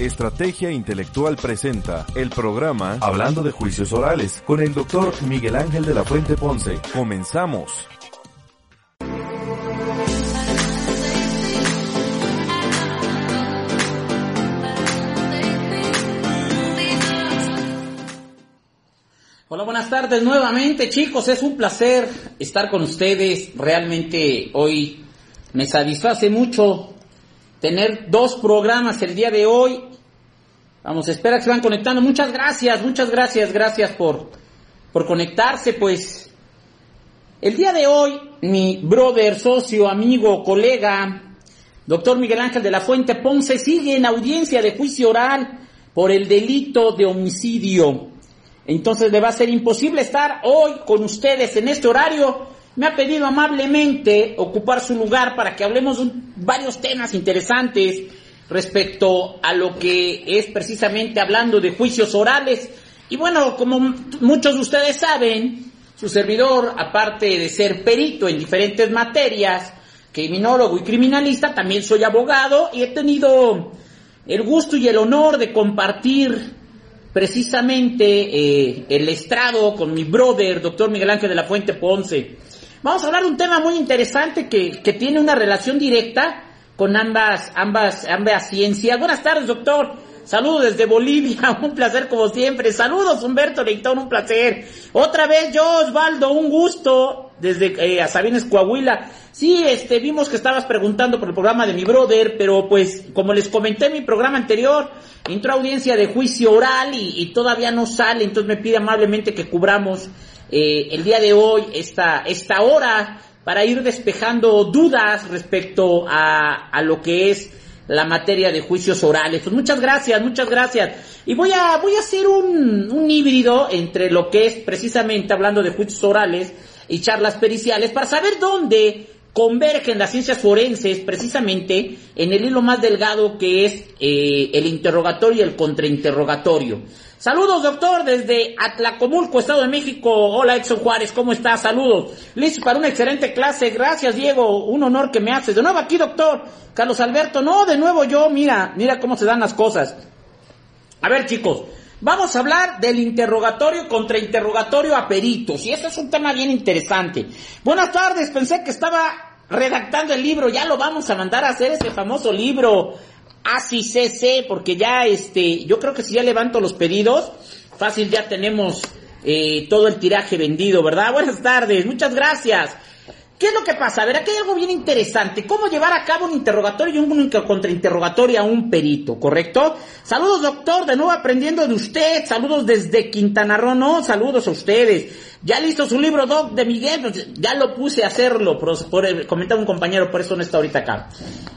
Estrategia Intelectual presenta el programa Hablando de Juicios Orales con el doctor Miguel Ángel de la Fuente Ponce. Comenzamos. Hola, buenas tardes nuevamente chicos, es un placer estar con ustedes. Realmente hoy me satisface mucho tener dos programas el día de hoy. Vamos, espera que se van conectando. Muchas gracias, muchas gracias, gracias por, por conectarse. Pues el día de hoy, mi brother, socio, amigo, colega, doctor Miguel Ángel de la Fuente Ponce, sigue en audiencia de juicio oral por el delito de homicidio. Entonces le va a ser imposible estar hoy con ustedes en este horario. Me ha pedido amablemente ocupar su lugar para que hablemos de varios temas interesantes respecto a lo que es precisamente hablando de juicios orales. Y bueno, como muchos de ustedes saben, su servidor, aparte de ser perito en diferentes materias, criminólogo y criminalista, también soy abogado y he tenido el gusto y el honor de compartir precisamente eh, el estrado con mi brother, doctor Miguel Ángel de la Fuente Ponce. Vamos a hablar de un tema muy interesante que, que tiene una relación directa con ambas, ambas, ambas ciencias. Buenas tardes, doctor. Saludos desde Bolivia, un placer como siempre. Saludos, Humberto Leitón, un placer. Otra vez yo, Osvaldo, un gusto desde eh, a Sabines, Coahuila. Sí, este, vimos que estabas preguntando por el programa de mi brother, pero pues, como les comenté en mi programa anterior, entró audiencia de juicio oral y, y todavía no sale, entonces me pide amablemente que cubramos eh, el día de hoy esta, esta hora para ir despejando dudas respecto a, a lo que es la materia de juicios orales. Pues muchas gracias, muchas gracias. Y voy a, voy a hacer un, un híbrido entre lo que es precisamente hablando de juicios orales y charlas periciales para saber dónde convergen las ciencias forenses precisamente en el hilo más delgado que es eh, el interrogatorio y el contrainterrogatorio. Saludos, doctor, desde Atlacomulco, Estado de México. Hola, Edson Juárez, ¿cómo estás? Saludos. Listo para una excelente clase. Gracias, Diego. Un honor que me haces. De nuevo aquí, doctor. Carlos Alberto. No, de nuevo yo. Mira, mira cómo se dan las cosas. A ver, chicos. Vamos a hablar del interrogatorio contra interrogatorio a peritos. Y este es un tema bien interesante. Buenas tardes. Pensé que estaba redactando el libro. Ya lo vamos a mandar a hacer ese famoso libro así CC, porque ya este, yo creo que si ya levanto los pedidos, fácil ya tenemos eh, todo el tiraje vendido, ¿verdad? Buenas tardes, muchas gracias. ¿Qué es lo que pasa? A ver, aquí hay algo bien interesante. ¿Cómo llevar a cabo un interrogatorio y un contrainterrogatorio a un perito, correcto? Saludos, doctor, de nuevo aprendiendo de usted. Saludos desde Quintana Roo, no, saludos a ustedes. Ya listo su libro, Doc, de Miguel, pues, ya lo puse a hacerlo, por, por el, comentaba un compañero, por eso no está ahorita acá.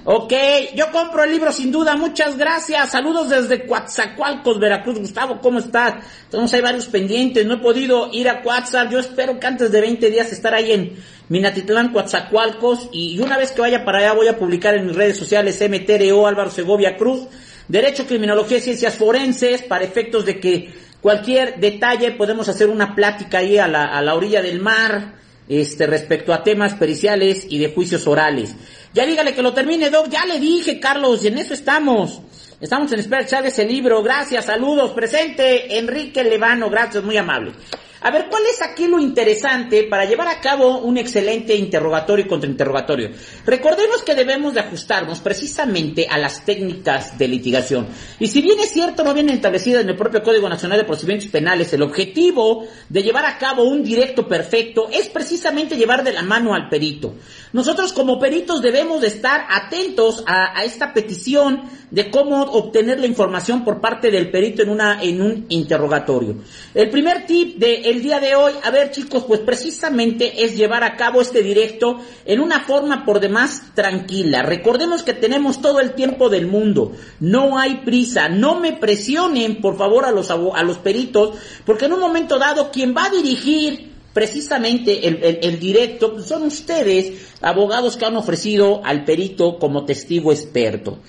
Ok, yo compro el libro sin duda, muchas gracias. Saludos desde Coatzacoalcos, Veracruz. Gustavo, ¿cómo estás? Tenemos ahí varios pendientes, no he podido ir a WhatsApp. Yo espero que antes de 20 días estar ahí en Minatitlán, Coatzacoalcos. Y una vez que vaya para allá voy a publicar en mis redes sociales MTRO Álvaro Segovia Cruz. Derecho, Criminología y Ciencias Forenses, para efectos de que cualquier detalle podemos hacer una plática ahí a la, a la orilla del mar, este, respecto a temas periciales y de juicios orales. Ya dígale que lo termine, Doc, ya le dije, Carlos, y en eso estamos. Estamos en espera de ese libro, gracias, saludos, presente, Enrique Levano, gracias, muy amable. A ver, ¿cuál es aquí lo interesante para llevar a cabo un excelente interrogatorio y contrainterrogatorio? Recordemos que debemos de ajustarnos precisamente a las técnicas de litigación. Y si bien es cierto, no viene establecido en el propio Código Nacional de Procedimientos Penales, el objetivo de llevar a cabo un directo perfecto es precisamente llevar de la mano al perito. Nosotros como peritos debemos de estar atentos a, a esta petición de cómo obtener la información por parte del perito en una en un interrogatorio. El primer tip de el día de hoy? A ver chicos, pues precisamente es llevar a cabo este directo en una forma por demás tranquila. Recordemos que tenemos todo el tiempo del mundo, no hay prisa, no me presionen por favor a los, a los peritos, porque en un momento dado quien va a dirigir precisamente el, el, directo pues, son ustedes, abogados que han ofrecido al perito como testigo experto.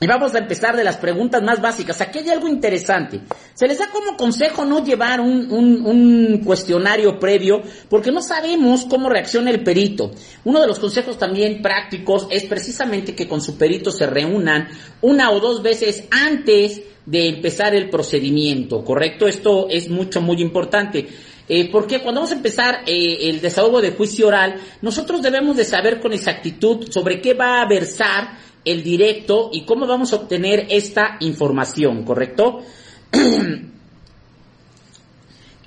Y vamos a empezar de las preguntas más básicas. Aquí hay algo interesante. Se les da como consejo no llevar un, un, cuestionario previo porque no sabemos cómo reacciona el perito. Uno de los consejos también prácticos es precisamente que con su perito se reúnan una o dos veces antes de empezar el procedimiento, ¿correcto? Esto es mucho, muy importante. Eh, porque cuando vamos a empezar eh, el desahogo de juicio oral, nosotros debemos de saber con exactitud sobre qué va a versar el directo y cómo vamos a obtener esta información, ¿correcto?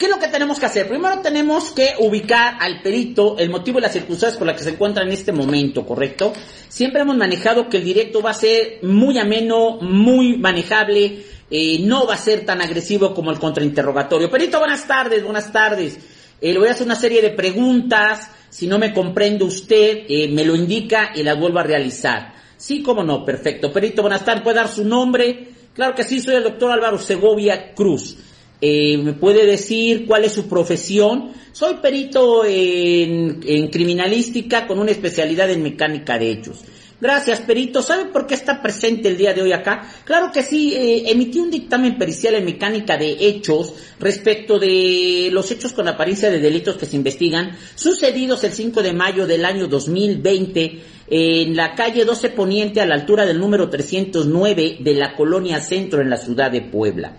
¿Qué es lo que tenemos que hacer? Primero tenemos que ubicar al perito el motivo y las circunstancias por las que se encuentra en este momento, ¿correcto? Siempre hemos manejado que el directo va a ser muy ameno, muy manejable, eh, no va a ser tan agresivo como el contrainterrogatorio. Perito, buenas tardes, buenas tardes. Eh, le voy a hacer una serie de preguntas. Si no me comprende usted, eh, me lo indica y las vuelvo a realizar. Sí, cómo no, perfecto. Perito, buenas tardes, ¿puede dar su nombre? Claro que sí, soy el doctor Álvaro Segovia Cruz. Eh, ¿Me puede decir cuál es su profesión? Soy perito en, en criminalística con una especialidad en mecánica de hechos. Gracias, perito. ¿Sabe por qué está presente el día de hoy acá? Claro que sí, eh, emití un dictamen pericial en mecánica de hechos respecto de los hechos con apariencia de delitos que se investigan, sucedidos el 5 de mayo del año 2020 en la calle 12 Poniente a la altura del número 309 de la colonia Centro en la ciudad de Puebla.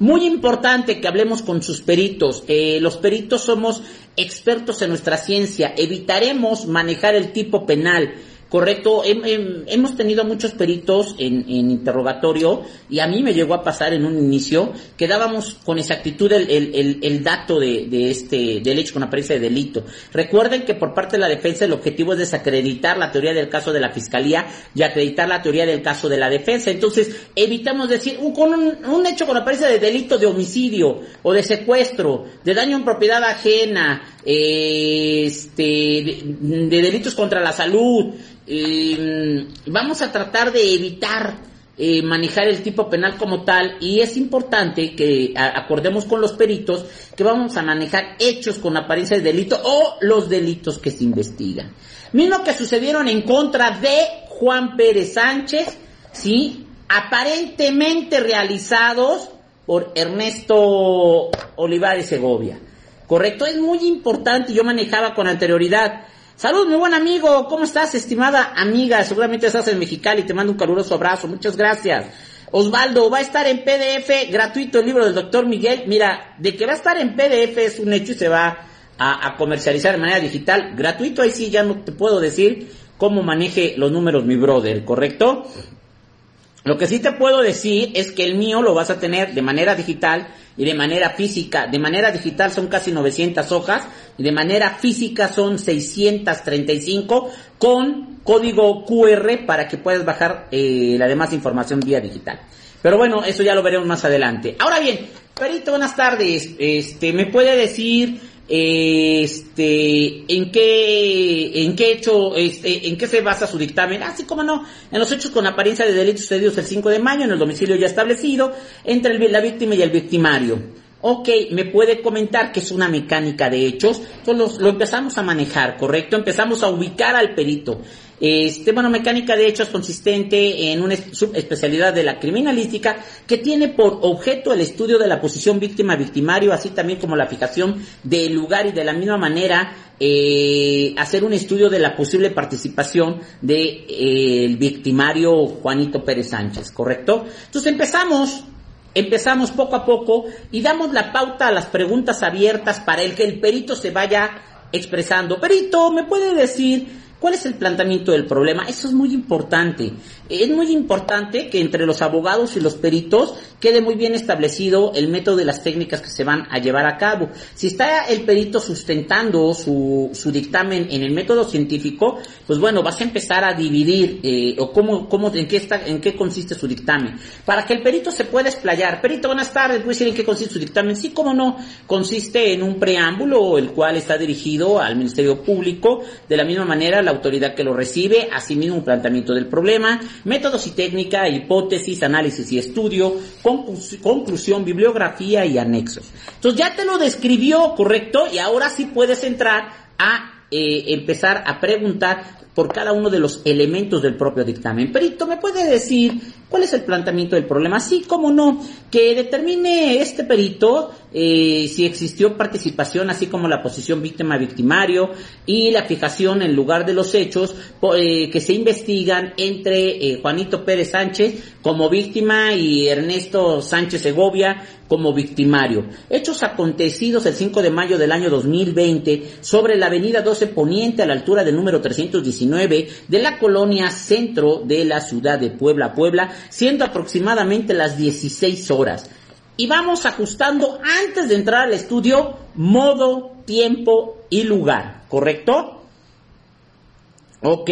Muy importante que hablemos con sus peritos. Eh, los peritos somos expertos en nuestra ciencia. Evitaremos manejar el tipo penal Correcto, hemos tenido muchos peritos en, interrogatorio y a mí me llegó a pasar en un inicio que dábamos con exactitud el, dato de, este del hecho con apariencia de delito. Recuerden que por parte de la defensa el objetivo es desacreditar la teoría del caso de la fiscalía y acreditar la teoría del caso de la defensa. Entonces evitamos decir un, con un, hecho con apariencia de delito de homicidio o de secuestro, de daño en propiedad ajena, este, de delitos contra la salud eh, vamos a tratar de evitar eh, manejar el tipo penal como tal y es importante que acordemos con los peritos que vamos a manejar hechos con apariencia de delito o los delitos que se investigan. Mismo que sucedieron en contra de Juan Pérez Sánchez, ¿sí? Aparentemente realizados por Ernesto Olivares Segovia. Correcto, es muy importante, yo manejaba con anterioridad Salud, mi buen amigo. ¿Cómo estás, estimada amiga? Seguramente estás en Mexicali. Te mando un caluroso abrazo. Muchas gracias. Osvaldo, va a estar en PDF gratuito el libro del doctor Miguel. Mira, de que va a estar en PDF es un hecho y se va a, a, comercializar de manera digital. Gratuito, ahí sí ya no te puedo decir cómo maneje los números mi brother, ¿correcto? Lo que sí te puedo decir es que el mío lo vas a tener de manera digital y de manera física. De manera digital son casi 900 hojas y de manera física son 635 con código QR para que puedas bajar eh, la demás información vía digital. Pero bueno, eso ya lo veremos más adelante. Ahora bien, Perito, buenas tardes. Este, ¿me puede decir este, en qué, en qué hecho, este, en qué se basa su dictamen, así como no, en los hechos con apariencia de delitos sucedidos el 5 de mayo en el domicilio ya establecido entre la víctima y el victimario. Ok, me puede comentar que es una mecánica de hechos, entonces lo empezamos a manejar, ¿correcto? Empezamos a ubicar al perito. Este, bueno, mecánica de hechos consistente en una subespecialidad de la criminalística que tiene por objeto el estudio de la posición víctima-victimario, así también como la fijación del lugar y de la misma manera eh, hacer un estudio de la posible participación del de, eh, victimario Juanito Pérez Sánchez, ¿correcto? Entonces empezamos empezamos poco a poco y damos la pauta a las preguntas abiertas para el que el perito se vaya expresando. Perito, ¿me puede decir ¿Cuál es el planteamiento del problema? Eso es muy importante. Es muy importante que entre los abogados y los peritos quede muy bien establecido el método de las técnicas que se van a llevar a cabo. Si está el perito sustentando su, su dictamen en el método científico, pues bueno, vas a empezar a dividir eh, o cómo, cómo, en qué está, en qué consiste su dictamen. Para que el perito se pueda explayar. Perito, buenas tardes, voy a decir en qué consiste su dictamen. Sí, cómo no, consiste en un preámbulo, el cual está dirigido al Ministerio Público, de la misma manera la autoridad que lo recibe, asimismo un planteamiento del problema, métodos y técnica, hipótesis, análisis y estudio, conclusión, bibliografía y anexos. Entonces ya te lo describió, correcto, y ahora sí puedes entrar a eh, empezar a preguntar por cada uno de los elementos del propio dictamen. Perito, ¿me puede decir cuál es el planteamiento del problema? Sí, cómo no, que determine este perito eh, si existió participación, así como la posición víctima-victimario y la fijación en lugar de los hechos eh, que se investigan entre eh, Juanito Pérez Sánchez como víctima y Ernesto Sánchez Segovia como victimario. Hechos acontecidos el 5 de mayo del año 2020 sobre la avenida 12 Poniente a la altura del número 319 de la colonia centro de la ciudad de Puebla, Puebla, siendo aproximadamente las 16 horas. Y vamos ajustando antes de entrar al estudio modo, tiempo y lugar, ¿correcto? Ok.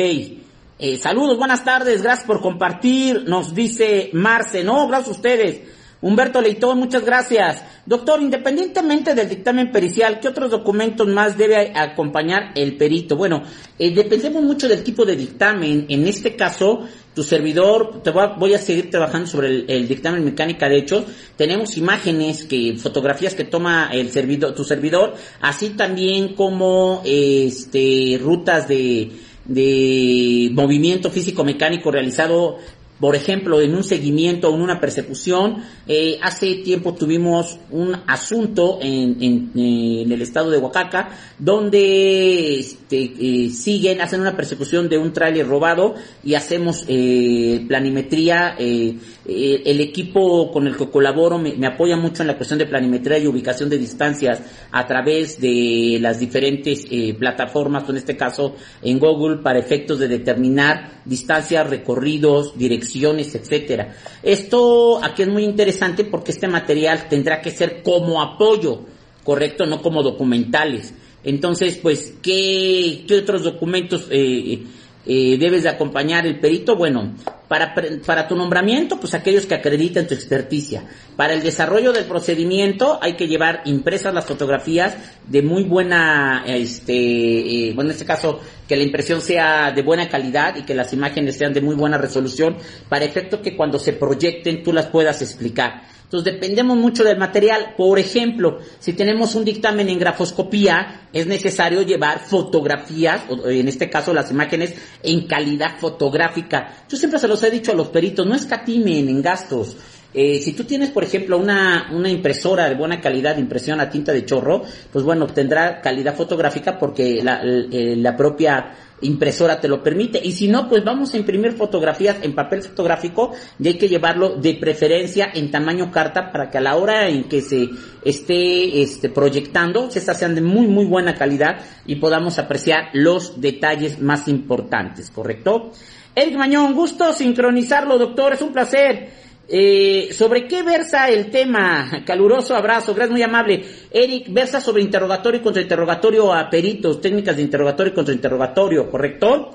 Eh, saludos, buenas tardes, gracias por compartir, nos dice Marce, no, gracias a ustedes. Humberto Leitón, muchas gracias. Doctor, independientemente del dictamen pericial, ¿qué otros documentos más debe acompañar el perito? Bueno, eh, dependemos mucho del tipo de dictamen. En este caso, tu servidor, te voy a, seguir trabajando sobre el, dictamen mecánica de hechos. Tenemos imágenes, que, fotografías que toma el servidor, tu servidor, así también como este, rutas de, de movimiento físico mecánico realizado por ejemplo, en un seguimiento o en una persecución, eh, hace tiempo tuvimos un asunto en, el estado de Oaxaca donde este, eh, siguen, hacen una persecución de un tráiler robado y hacemos eh, planimetría. el equipo con el que colaboro me, me, apoya mucho en la cuestión de planimetría y ubicación de distancias a través de las diferentes plataformas, en este caso en Google, para efectos de determinar distancias, recorridos, direcciones etcétera. Esto aquí es muy interesante porque este material tendrá que ser como apoyo, correcto, no como documentales. Entonces, pues, ¿qué, qué otros documentos eh, eh, debes de acompañar el perito? Bueno, para, para tu nombramiento, pues aquellos que acreditan tu experticia. Para el desarrollo del procedimiento hay que llevar impresas las fotografías de muy buena, este, eh, bueno, en este caso, que la impresión sea de buena calidad y que las imágenes sean de muy buena resolución, para efecto que cuando se proyecten tú las puedas explicar. Entonces dependemos mucho del material. Por ejemplo, si tenemos un dictamen en grafoscopía, es necesario llevar fotografías, o en este caso las imágenes, en calidad fotográfica. Yo siempre se los he dicho a los peritos, no escatimen en gastos. Eh, si tú tienes, por ejemplo, una, una impresora de buena calidad impresión a tinta de chorro, pues bueno, tendrá calidad fotográfica porque la, eh, la propia impresora te lo permite. Y si no, pues vamos a imprimir fotografías en papel fotográfico y hay que llevarlo de preferencia en tamaño carta para que a la hora en que se esté este, proyectando, estas sean de muy, muy buena calidad y podamos apreciar los detalles más importantes, ¿correcto? Eric Mañón, gusto sincronizarlo, doctor, es un placer. Eh, ¿Sobre qué versa el tema? Caluroso abrazo, gracias, muy amable. Eric, versa sobre interrogatorio y contrainterrogatorio a peritos, técnicas de interrogatorio y contrainterrogatorio, ¿correcto?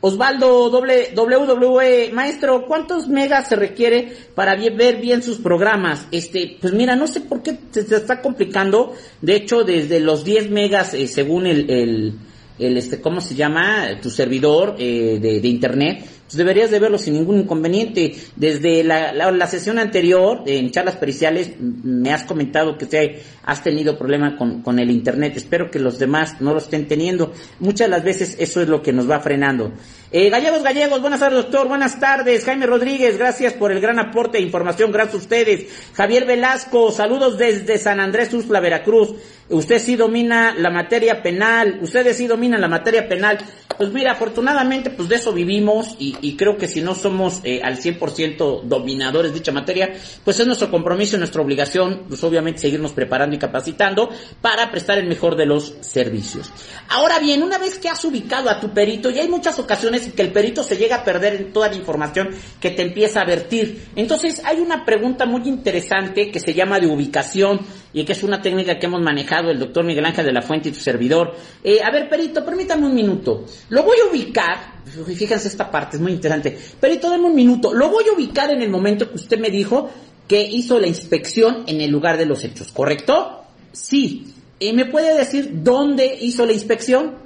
Osvaldo WWE, maestro, ¿cuántos megas se requiere para ver bien sus programas? Este, pues mira, no sé por qué se, está complicando. De hecho, desde los 10 megas, eh, según el, el, el, este, ¿cómo se llama? Tu servidor eh, de, de internet, pues deberías de verlo sin ningún inconveniente. Desde la, la, sesión anterior, en charlas periciales, me has comentado que te has tenido problema con, con, el Internet. Espero que los demás no lo estén teniendo. Muchas las veces eso es lo que nos va frenando. Eh, Gallegos, Gallegos, buenas tardes, doctor. Buenas tardes. Jaime Rodríguez, gracias por el gran aporte de información. Gracias a ustedes. Javier Velasco, saludos desde San Andrés, Usla, Veracruz. Usted sí domina la materia penal. Ustedes sí dominan la materia penal. Pues mira, afortunadamente, pues de eso vivimos y, y creo que si no somos eh, al 100% dominadores de dicha materia, pues es nuestro compromiso y nuestra obligación, pues obviamente seguirnos preparando y capacitando para prestar el mejor de los servicios. Ahora bien, una vez que has ubicado a tu perito, y hay muchas ocasiones que el perito se llega a perder en toda la información que te empieza a vertir. Entonces, hay una pregunta muy interesante que se llama de ubicación y que es una técnica que hemos manejado el doctor Miguel Ángel de la Fuente y tu servidor. Eh, a ver, perito, permítame un minuto. Lo voy a ubicar, fíjense esta parte, es muy interesante. Perito, dame un minuto. Lo voy a ubicar en el momento que usted me dijo que hizo la inspección en el lugar de los hechos, ¿correcto? Sí. ¿Y me puede decir dónde hizo la inspección?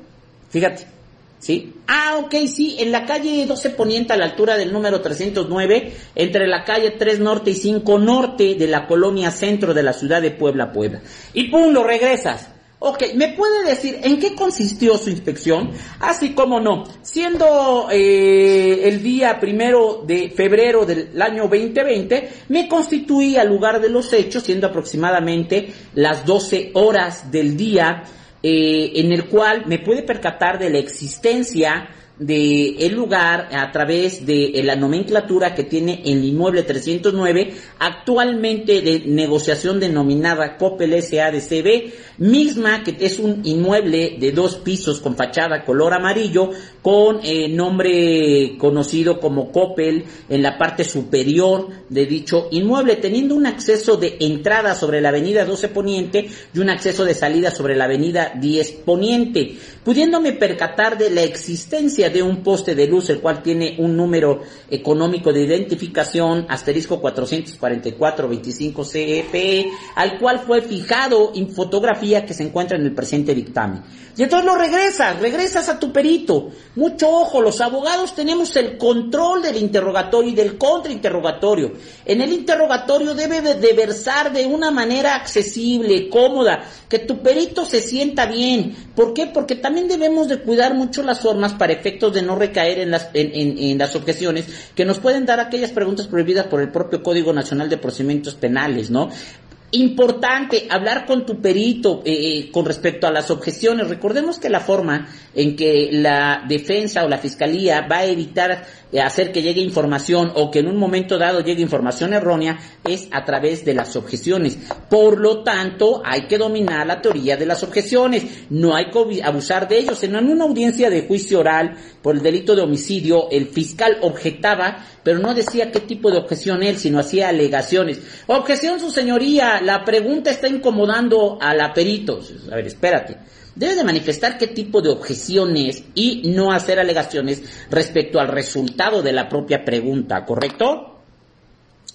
Fíjate. ¿Sí? Ah, ok, sí, en la calle 12 Poniente a la altura del número 309, entre la calle 3 Norte y 5 Norte de la colonia centro de la ciudad de Puebla, Puebla. Y pum, lo regresas. Ok, ¿me puede decir en qué consistió su inspección? Así como no, siendo eh, el día primero de febrero del año 2020, me constituí al lugar de los hechos, siendo aproximadamente las 12 horas del día, eh, en el cual me puede percatar de la existencia de el lugar a través de la nomenclatura que tiene el inmueble 309 actualmente de negociación denominada Coppel SADCB misma que es un inmueble de dos pisos con fachada color amarillo con eh, nombre conocido como Coppel en la parte superior de dicho inmueble teniendo un acceso de entrada sobre la avenida 12 Poniente y un acceso de salida sobre la avenida 10 Poniente pudiéndome percatar de la existencia de un poste de luz, el cual tiene un número económico de identificación, asterisco 444-25 CFE, al cual fue fijado en fotografía que se encuentra en el presente dictamen. Y entonces lo regresas, regresas a tu perito. Mucho ojo, los abogados tenemos el control del interrogatorio y del contrainterrogatorio. En el interrogatorio debe de versar de una manera accesible, cómoda, que tu perito se sienta bien. ¿Por qué? Porque también debemos de cuidar mucho las formas para efectos de no recaer en las, en, en, las objeciones que nos pueden dar aquellas preguntas prohibidas por el propio Código Nacional de Procedimientos Penales, ¿no? Importante hablar con tu perito eh, eh, con respecto a las objeciones. Recordemos que la forma en que la defensa o la fiscalía va a evitar hacer que llegue información o que en un momento dado llegue información errónea es a través de las objeciones. Por lo tanto, hay que dominar la teoría de las objeciones. No hay que abusar de ellos. En una audiencia de juicio oral por el delito de homicidio, el fiscal objetaba, pero no decía qué tipo de objeción él, sino hacía alegaciones. Objeción, su señoría, la pregunta está incomodando a la perito. A ver, espérate. Debe de manifestar qué tipo de objeciones y no hacer alegaciones respecto al resultado de la propia pregunta, ¿correcto?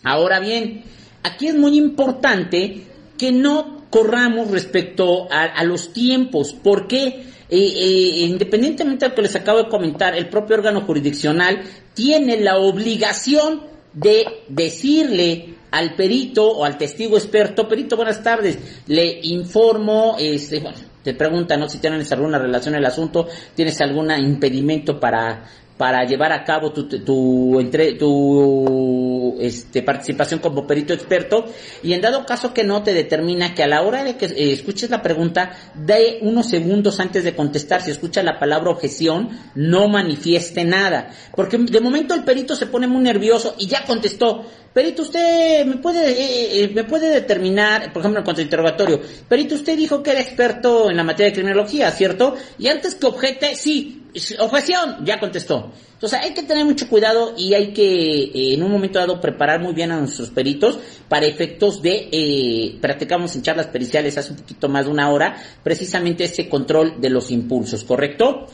Ahora bien, aquí es muy importante que no corramos respecto a, los tiempos. ¿Por qué? Eh, eh, independientemente de lo que les acabo de comentar, el propio órgano jurisdiccional tiene la obligación de decirle al perito o al testigo experto, perito, buenas tardes, le informo, este, bueno, te preguntan ¿no? si tienes alguna relación en el asunto, tienes algún impedimento para para llevar a cabo tu, tu, entre, tu este, participación como perito experto. Y en dado caso que no te determina que a la hora de que eh, escuches la pregunta de unos segundos antes de contestar. Si escucha la palabra objeción no manifieste nada. Porque de momento el perito se pone muy nervioso y ya contestó. Perito, usted me puede, eh, eh, me puede determinar, por ejemplo, en cuanto a interrogatorio, Perito, usted dijo que era experto en la materia de criminología, ¿cierto? Y antes que objete, sí, objeción, ya contestó. Entonces hay que tener mucho cuidado y hay que eh, en un momento dado preparar muy bien a nuestros peritos para efectos de, eh, practicamos en charlas periciales hace un poquito más de una hora, precisamente ese control de los impulsos, ¿correcto?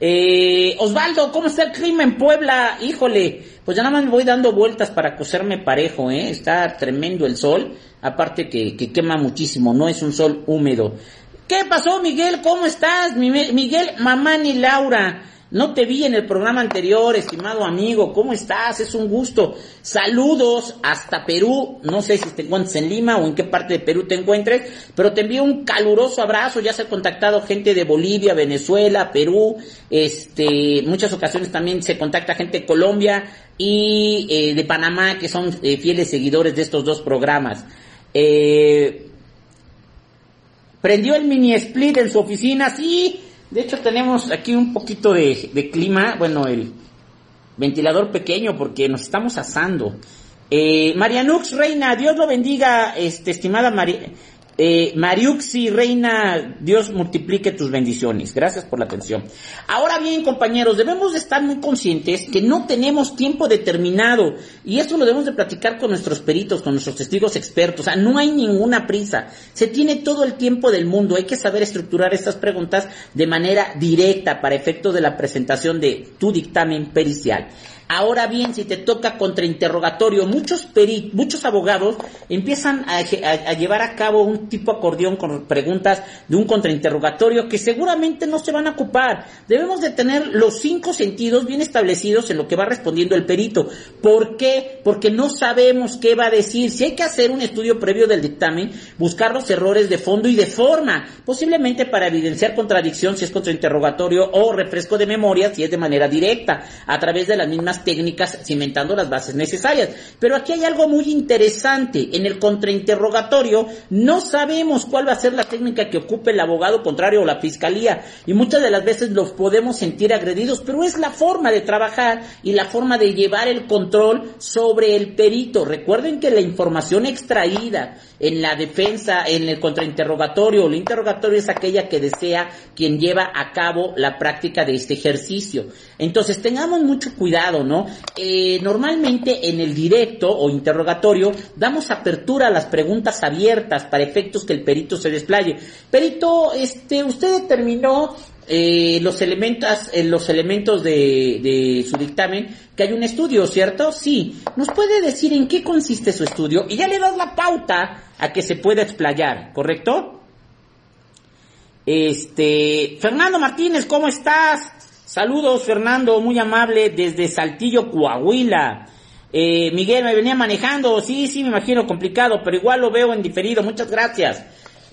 Eh, Osvaldo, ¿cómo está el clima en Puebla? Híjole, pues ya nada más me voy dando vueltas para coserme parejo, ¿eh? Está tremendo el sol, aparte que quema muchísimo, no es un sol húmedo. ¿Qué pasó, Miguel? ¿Cómo estás? Miguel, Mamán y Laura. No te vi en el programa anterior, estimado amigo. ¿Cómo estás? Es un gusto. Saludos hasta Perú. No sé si te encuentres en Lima o en qué parte de Perú te encuentres, pero te envío un caluroso abrazo. Ya se ha contactado gente de Bolivia, Venezuela, Perú. Este, muchas ocasiones también se contacta gente de Colombia y eh, de Panamá que son eh, fieles seguidores de estos dos programas. Eh, prendió el mini split en su oficina, sí. De hecho tenemos aquí un poquito de, clima, bueno, el ventilador pequeño porque nos estamos asando. Eh, Marianux Reina, Dios lo bendiga, este, estimada María. Eh, Mariuxi, reina, Dios multiplique tus bendiciones. Gracias por la atención. Ahora bien, compañeros, debemos de estar muy conscientes que no tenemos tiempo determinado y esto lo debemos de platicar con nuestros peritos, con nuestros testigos expertos. O sea, no hay ninguna prisa. Se tiene todo el tiempo del mundo. Hay que saber estructurar estas preguntas de manera directa para efecto de la presentación de tu dictamen pericial. Ahora bien, si te toca contrainterrogatorio, muchos muchos abogados empiezan a, llevar a cabo un tipo acordeón con preguntas de un contrainterrogatorio que seguramente no se van a ocupar. Debemos de tener los cinco sentidos bien establecidos en lo que va respondiendo el perito. ¿Por qué? Porque no sabemos qué va a decir. Si hay que hacer un estudio previo del dictamen, buscar los errores de fondo y de forma, posiblemente para evidenciar contradicción si es contrainterrogatorio o refresco de memoria si es de manera directa, a través de las mismas técnicas cimentando las bases necesarias. Pero aquí hay algo muy interesante. En el contrainterrogatorio no sabemos cuál va a ser la técnica que ocupe el abogado contrario o la fiscalía. Y muchas de las veces los podemos sentir agredidos, pero es la forma de trabajar y la forma de llevar el control sobre el perito. Recuerden que la información extraída en la defensa, en el contrainterrogatorio el interrogatorio es aquella que desea quien lleva a cabo la práctica de este ejercicio. Entonces tengamos mucho cuidado, ¿no? Eh, normalmente en el directo o interrogatorio damos apertura a las preguntas abiertas para efectos que el perito se desplaye. Perito, este, usted determinó eh, los elementos, eh, los elementos de, de, su dictamen, que hay un estudio, ¿cierto? Sí. ¿Nos puede decir en qué consiste su estudio? Y ya le das la pauta a que se pueda explayar, ¿correcto? Este, Fernando Martínez, ¿cómo estás? Saludos, Fernando, muy amable, desde Saltillo, Coahuila. Eh, Miguel, me venía manejando, sí, sí, me imagino complicado, pero igual lo veo en diferido, muchas gracias.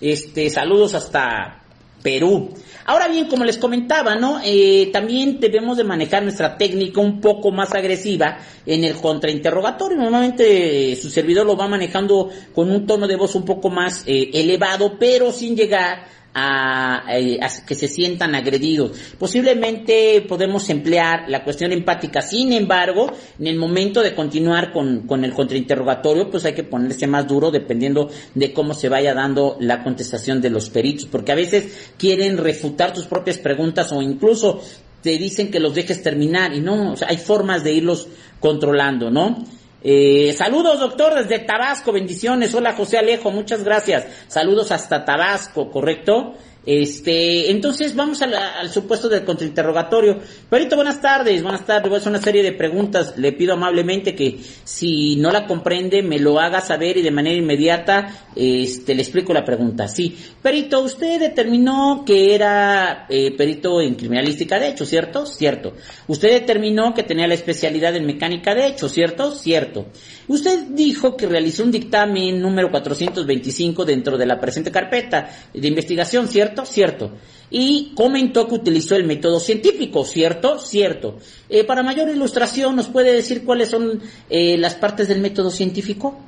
Este, saludos hasta Perú. Ahora bien, como les comentaba, ¿no? Eh, también debemos de manejar nuestra técnica un poco más agresiva en el contrainterrogatorio. Normalmente eh, su servidor lo va manejando con un tono de voz un poco más eh, elevado, pero sin llegar eh, a, que se sientan agredidos. Posiblemente podemos emplear la cuestión empática, sin embargo, en el momento de continuar con, con el contrainterrogatorio, pues hay que ponerse más duro dependiendo de cómo se vaya dando la contestación de los peritos, porque a veces quieren refutar tus propias preguntas o incluso te dicen que los dejes terminar y no, hay formas de irlos controlando, ¿no? Eh, saludos, doctor, desde Tabasco, bendiciones. Hola, José Alejo, muchas gracias. Saludos hasta Tabasco, ¿correcto? Este, entonces vamos al supuesto del contrainterrogatorio. Perito, buenas tardes, buenas tardes. Voy a hacer una serie de preguntas. Le pido amablemente que si no la comprende me lo haga saber y de manera inmediata este, le explico la pregunta. Sí, Perito, usted determinó que era eh, perito en criminalística de hecho, ¿cierto? Cierto. Usted determinó que tenía la especialidad en mecánica de hecho, ¿cierto? Cierto. Usted dijo que realizó un dictamen número 425 dentro de la presente carpeta de investigación, ¿cierto? Cierto. Y comentó que utilizó el método científico, ¿cierto? Cierto. Eh, para mayor ilustración, ¿nos puede decir cuáles son eh, las partes del método científico?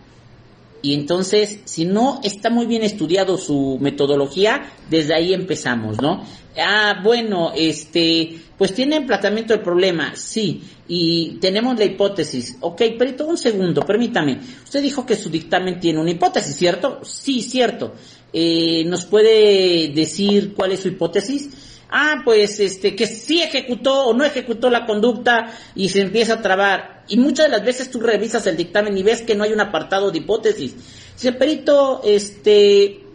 Y entonces, si no está muy bien estudiado su metodología, desde ahí empezamos, ¿no? Ah, bueno, este, pues tiene planteamiento del problema, sí, y tenemos la hipótesis. Ok, pero un segundo, permítame. Usted dijo que su dictamen tiene una hipótesis, ¿cierto? Sí, cierto. Eh, ¿Nos puede decir cuál es su hipótesis? Ah, pues este, que sí ejecutó o no ejecutó la conducta y se empieza a trabar. Y muchas de las veces tú revisas el dictamen y ves que no hay un apartado de hipótesis. Si el perito, este,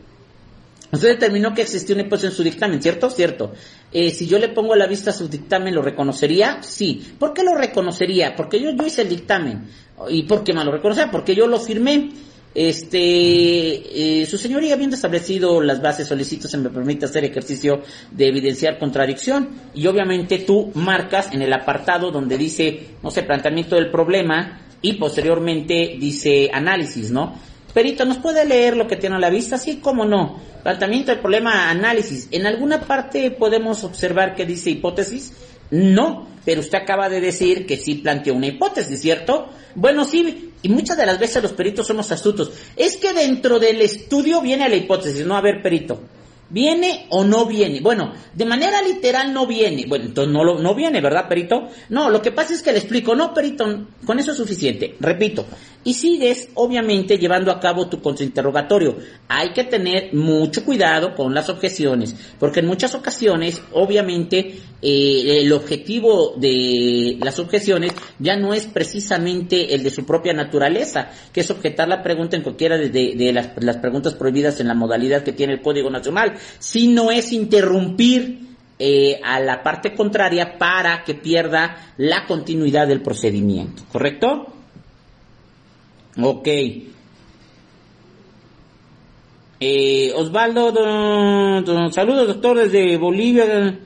Usted determinó que existía una hipótesis en su dictamen, ¿cierto? Cierto. Eh, si yo le pongo a la vista su dictamen, ¿lo reconocería? Sí. ¿Por qué lo reconocería? Porque yo, yo hice el dictamen. ¿Y por qué más lo reconocería? Porque yo lo firmé. Este, eh, su señoría, habiendo establecido las bases, solicito se me permite hacer ejercicio de evidenciar contradicción. Y obviamente tú marcas en el apartado donde dice, no sé, planteamiento del problema y posteriormente dice análisis, ¿no? Perito, ¿nos puede leer lo que tiene a la vista? Sí, cómo no. Planteamiento del problema, análisis. ¿En alguna parte podemos observar que dice hipótesis? No, pero usted acaba de decir que sí planteó una hipótesis, ¿cierto? Bueno, sí, y muchas de las veces los peritos somos astutos. Es que dentro del estudio viene la hipótesis, no a ver, perito. ¿Viene o no viene? Bueno, de manera literal no viene. Bueno, entonces no, lo, no viene, ¿verdad, Perito? No, lo que pasa es que le explico, no, Perito, con eso es suficiente. Repito, y sigues, obviamente, llevando a cabo tu contrainterrogatorio. Hay que tener mucho cuidado con las objeciones, porque en muchas ocasiones, obviamente, eh, el objetivo de las objeciones ya no es precisamente el de su propia naturaleza, que es objetar la pregunta en cualquiera de, las, las preguntas prohibidas en la modalidad que tiene el Código Nacional, sino es interrumpir eh, a la parte contraria para que pierda la continuidad del procedimiento, ¿correcto? Ok. Eh, Osvaldo, saludos doctor desde Bolivia.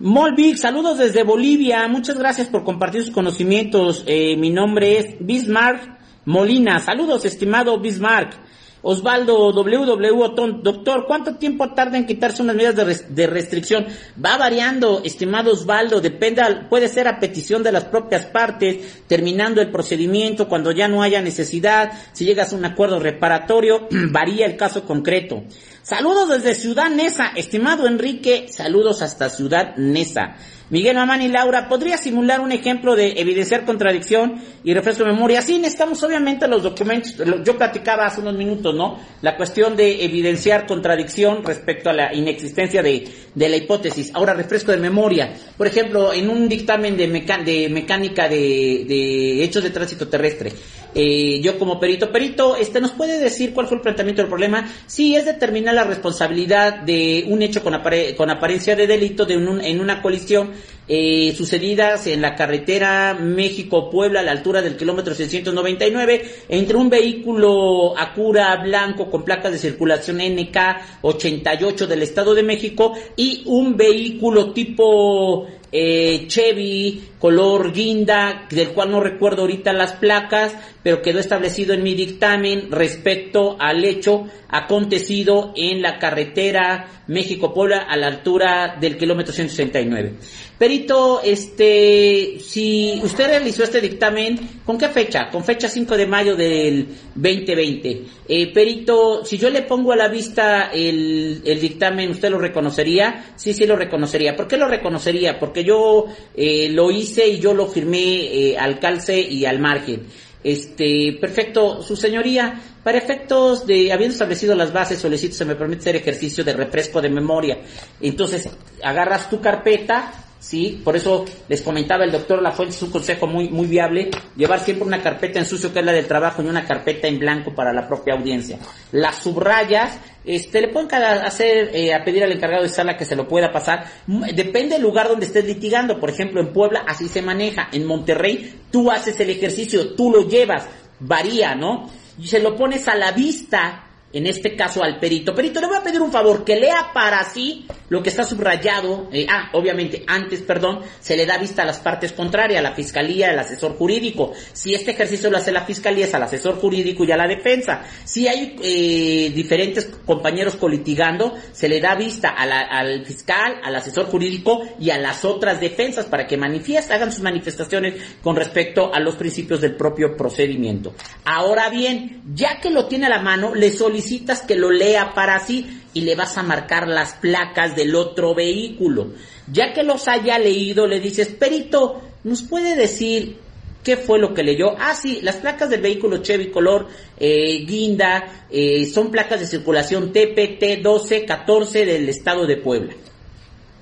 Molvic, saludos desde Bolivia. Muchas gracias por compartir sus conocimientos. Eh, mi nombre es Bismarck Molina. Saludos, estimado Bismarck. Osvaldo WW, doctor, ¿cuánto tiempo tarda en quitarse unas medidas de, restricción? Va variando, estimado Osvaldo, depende, puede ser a petición de las propias partes, terminando el procedimiento, cuando ya no haya necesidad, si llegas a un acuerdo reparatorio, varía el caso concreto. Saludos desde Ciudad Nesa, estimado Enrique, saludos hasta Ciudad Nesa. Miguel Mamán y Laura, ¿podría simular un ejemplo de evidenciar contradicción y refresco de memoria? Sí, necesitamos obviamente los documentos. Yo platicaba hace unos minutos, ¿no? La cuestión de evidenciar contradicción respecto a la inexistencia de, de la hipótesis. Ahora, refresco de memoria. Por ejemplo, en un dictamen de, de mecánica de, de hechos de tránsito terrestre, eh, yo como perito, perito, este, ¿nos puede decir cuál fue el planteamiento del problema? Sí, es determinar la responsabilidad de un hecho con, con apariencia de delito de un, en una colisión eh, sucedidas en la carretera México-Puebla a la altura del kilómetro 699 entre un vehículo Acura blanco con placas de circulación NK 88 del Estado de México y un vehículo tipo eh, Chevy color guinda, del cual no recuerdo ahorita las placas, pero quedó establecido en mi dictamen respecto al hecho acontecido en la carretera México-Puebla a la altura del kilómetro 169. Perito, este, si usted realizó este dictamen, ¿con qué fecha? Con fecha 5 de mayo del 2020. Eh, perito, si yo le pongo a la vista el, el, dictamen, ¿usted lo reconocería? Sí, sí lo reconocería. ¿Por qué lo reconocería? Porque yo eh, lo hice y yo lo firmé eh, al calce y al margen. Este, perfecto, su señoría, para efectos de, habiendo establecido las bases, solicito se me permite hacer ejercicio de refresco de memoria. Entonces, agarras tu carpeta, ¿sí? Por eso les comentaba el doctor Lafuente, es un consejo muy, muy viable, llevar siempre una carpeta en sucio que es la del trabajo y una carpeta en blanco para la propia audiencia. Las subrayas, este, le pueden hacer, eh, a pedir al encargado de sala que se lo pueda pasar. Depende del lugar donde estés litigando. Por ejemplo, en Puebla así se maneja. En Monterrey tú haces el ejercicio, tú lo llevas. Varía, ¿no? Y se lo pones a la vista en este caso al perito. Perito, le voy a pedir un favor, que lea para sí lo que está subrayado. Eh, ah, obviamente, antes, perdón, se le da vista a las partes contrarias, a la fiscalía, al asesor jurídico. Si este ejercicio lo hace la fiscalía, es al asesor jurídico y a la defensa. Si hay eh, diferentes compañeros colitigando, se le da vista al fiscal, al asesor jurídico y a las otras defensas para que manifiesten, hagan sus manifestaciones con respecto a los principios del propio procedimiento. Ahora bien, ya que lo tiene a la mano, le solicito solicitas que lo lea para sí y le vas a marcar las placas del otro vehículo. Ya que los haya leído, le dices, Perito, ¿nos puede decir qué fue lo que leyó? Ah, sí, las placas del vehículo Chevy color eh, guinda eh, son placas de circulación TPT 1214 del estado de Puebla.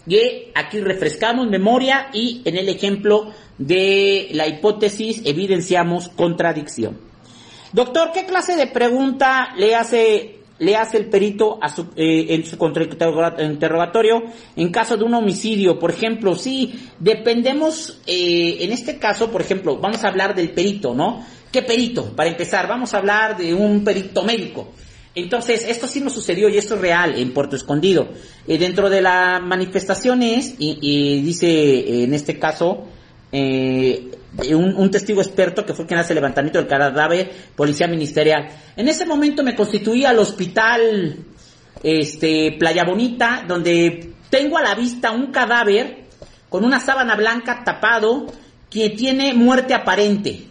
Y aquí refrescamos memoria y en el ejemplo de la hipótesis evidenciamos contradicción. Doctor, ¿qué clase de pregunta le hace le hace el perito a su, eh, en su contrainterrogatorio en caso de un homicidio. Por ejemplo, si dependemos, eh, en este caso, por ejemplo, vamos a hablar del perito, ¿no? ¿Qué perito? Para empezar, vamos a hablar de un perito médico. Entonces, esto sí nos sucedió y esto es real en Puerto Escondido. Eh, dentro de las manifestaciones, y, y dice en este caso, eh, un, testigo experto que fue quien hace el levantamiento del cadáver, policía ministerial. En ese momento me constituí al hospital este, Playa Bonita, donde tengo a la vista un cadáver con una sábana blanca tapado que tiene muerte aparente.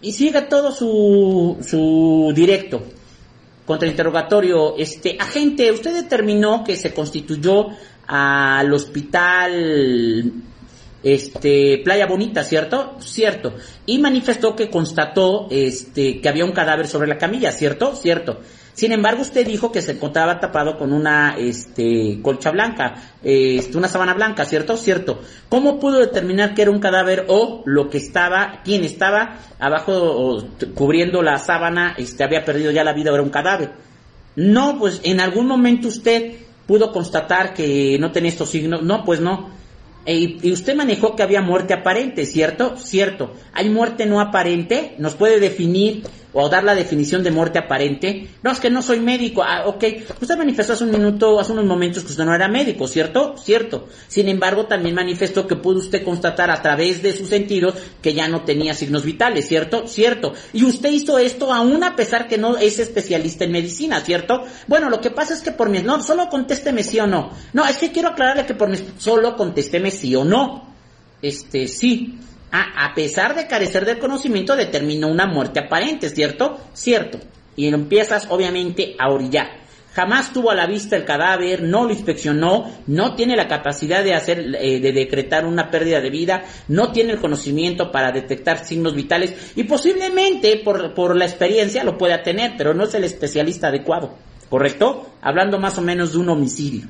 Y sigue todo su, su directo. Contrainterrogatorio, este, agente, usted determinó que se constituyó al hospital este Playa Bonita, ¿cierto? Cierto. Y manifestó que constató este que había un cadáver sobre la camilla, ¿cierto? Cierto. Sin embargo, usted dijo que se encontraba tapado con una este colcha blanca, este, una sábana blanca, ¿cierto? Cierto. ¿Cómo pudo determinar que era un cadáver o lo que estaba, quien estaba abajo cubriendo la sábana, este había perdido ya la vida o era un cadáver? No, pues en algún momento usted pudo constatar que no tenía estos signos. No, pues no. E, y usted manejó que había muerte aparente, ¿cierto? Cierto. ¿Hay muerte no aparente? ¿Nos puede definir o dar la definición de muerte aparente. No, es que no soy médico. Ah, ok. Usted manifestó hace un minuto, hace unos momentos que usted no era médico, ¿cierto? Cierto. Sin embargo, también manifestó que pudo usted constatar a través de sus sentidos que ya no tenía signos vitales, ¿cierto? Cierto. Y usted hizo esto aún a pesar que no es especialista en medicina, ¿cierto? Bueno, lo que pasa es que por mi... No, solo contésteme sí o no. No, es que quiero aclararle que por mi... Solo contésteme sí o no. Este, sí. Ah, a pesar de carecer del conocimiento, determinó una muerte aparente, ¿cierto? Cierto. Y empiezas, obviamente, a orillar. Jamás tuvo a la vista el cadáver, no lo inspeccionó, no tiene la capacidad de hacer, eh, de decretar una pérdida de vida, no tiene el conocimiento para detectar signos vitales y posiblemente por, por la experiencia lo pueda tener, pero no es el especialista adecuado, ¿correcto? Hablando más o menos de un homicidio.